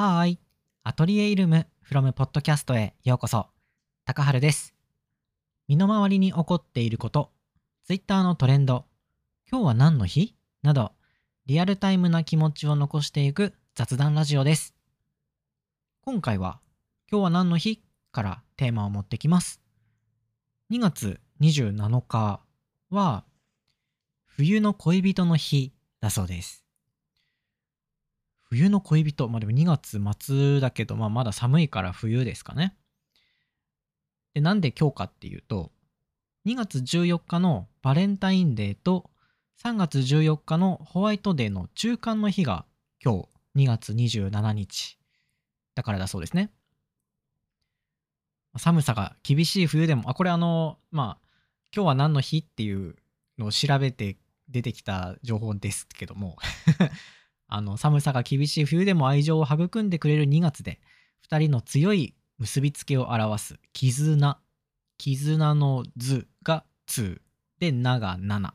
はーい。アトリエイルム from ポッドキャストへようこそ。高春です。身の回りに起こっていること、Twitter のトレンド、今日は何の日？など、リアルタイムな気持ちを残していく雑談ラジオです。今回は、今日は何の日？からテーマを持ってきます。2月27日は、冬の恋人の日だそうです。冬の恋人、まあでも2月末だけど、まあまだ寒いから冬ですかね。で、なんで今日かっていうと、2月14日のバレンタインデーと3月14日のホワイトデーの中間の日が今日2月27日だからだそうですね。寒さが厳しい冬でも、あ、これあの、まあ、今日は何の日っていうのを調べて出てきた情報ですけどもあの寒さが厳しい冬でも愛情を育んでくれる2月で2人の強い結びつきを表す絆。絆の図が2で「な」が7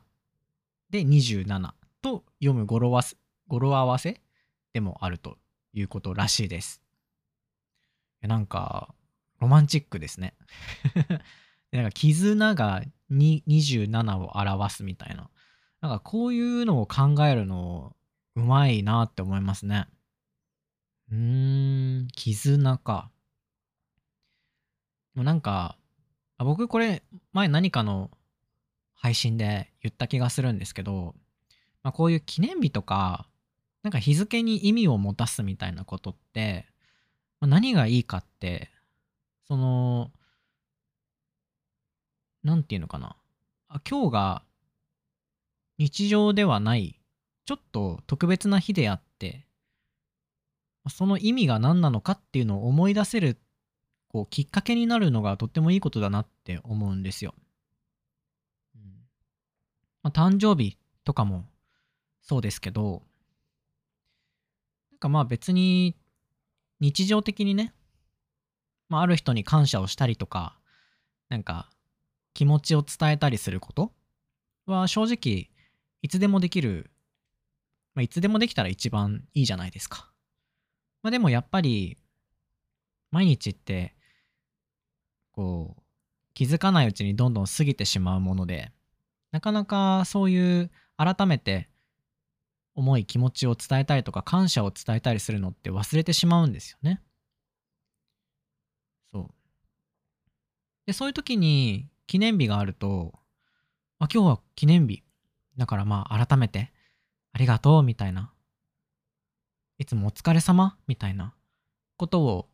で27と読む語呂わす語呂合わせでもあるということらしいです。なんかロマンチックですね。でなんか絆が2 27を表すみたいな。なんかこういうのを考えるのうまいなって思いますね。うーん、絆か。でもなんか、あ僕これ前何かの配信で言った気がするんですけど、まあ、こういう記念日とか、なんか日付に意味を持たすみたいなことって、まあ何がいいかって、その、なんていうのかな。あ今日が日常ではないちょっと特別な日であってその意味が何なのかっていうのを思い出せるこうきっかけになるのがとってもいいことだなって思うんですよ。うんまあ、誕生日とかもそうですけどなんかまあ別に日常的にね、まあ、ある人に感謝をしたりとかなんか気持ちを伝えたりすることは正直いつでもできるまあ、いつでもできたら一番いいじゃないですか。まあ、でもやっぱり、毎日って、こう、気づかないうちにどんどん過ぎてしまうもので、なかなかそういう改めて思い気持ちを伝えたりとか感謝を伝えたりするのって忘れてしまうんですよね。そう。で、そういう時に記念日があると、あ、今日は記念日。だからまあ改めてありがとうみたいな。いつもお疲れ様？みたいなことを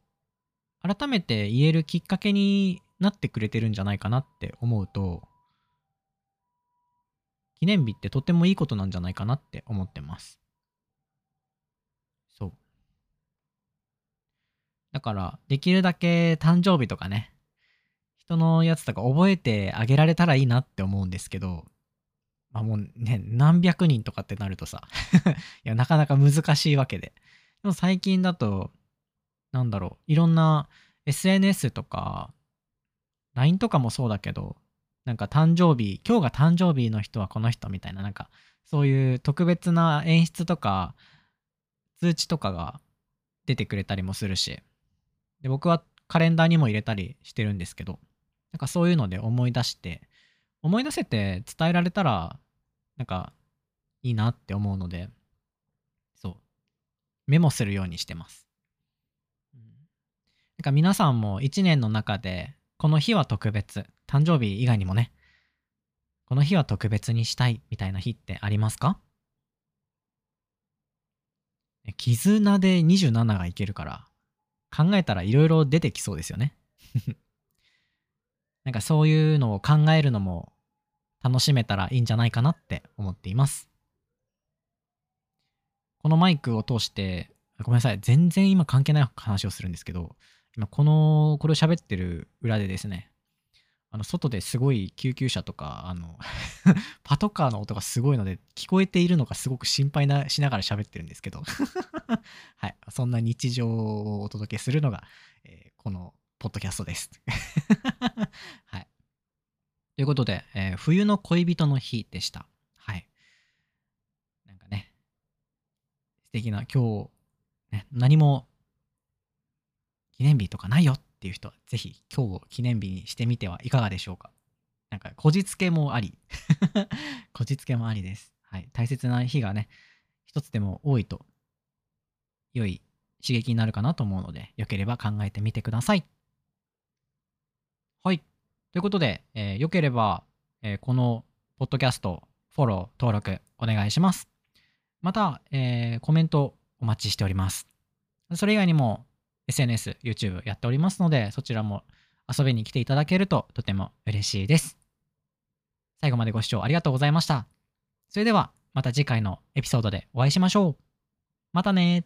改めて言えるきっかけになってくれてるんじゃないかなって思うと、記念日ってとてもいいことなんじゃないかなって思ってます。そう。だから、できるだけ誕生日とかね、人のやつとか覚えてあげられたらいいなって思うんですけど、まあもうね、何百人とかってなるとさ いや、なかなか難しいわけで。でも最近だと、なんだろう、いろんな SNS とか、LINE とかもそうだけど、なんか誕生日、今日が誕生日の人はこの人みたいな、なんか、そういう特別な演出とか、通知とかが出てくれたりもするし、で、僕はカレンダーにも入れたりしてるんですけど、なんかそういうので思い出して、思い出せて伝えられたら、なんか、いいなって思うので、そう。メモするようにしてます。うんなんか皆さんも一年の中で、この日は特別、誕生日以外にもね、この日は特別にしたいみたいな日ってありますか？ね絆で27がいけるから、考えたらいろいろ出てきそうですよね。なんかそういうのを考えるのも楽しめたらいいんじゃないかなって思っています。このマイクを通して、ごめんなさい、全然今関係ない話をするんですけど、今この、これを喋ってる裏でですね、あの外ですごい救急車とか、あの パトカーの音がすごいので、聞こえているのがすごく心配なしながら喋ってるんですけど、はい、そんな日常をお届けするのが、えーこのポッドキャストです。はい。ということで、えー冬の恋人の日でした。はい。なんかね、素敵な、今日、ね、何も記念日とかないよっていう人は、ぜひ今日を記念日にしてみてはいかがでしょうか。なんか、こじつけもあり。こじつけもありです。はい。大切な日がね、一つでも多いと、良い刺激になるかなと思うので、よければ考えてみてください。はい。ということで、えーよければ、えーこのポッドキャスト、フォロー、登録お願いします。また、えーコメントお待ちしております。それ以外にも SNS、YouTube やっておりますので、そちらも遊びに来ていただけるととても嬉しいです。最後までご視聴ありがとうございました。それではまた次回のエピソードでお会いしましょう。またね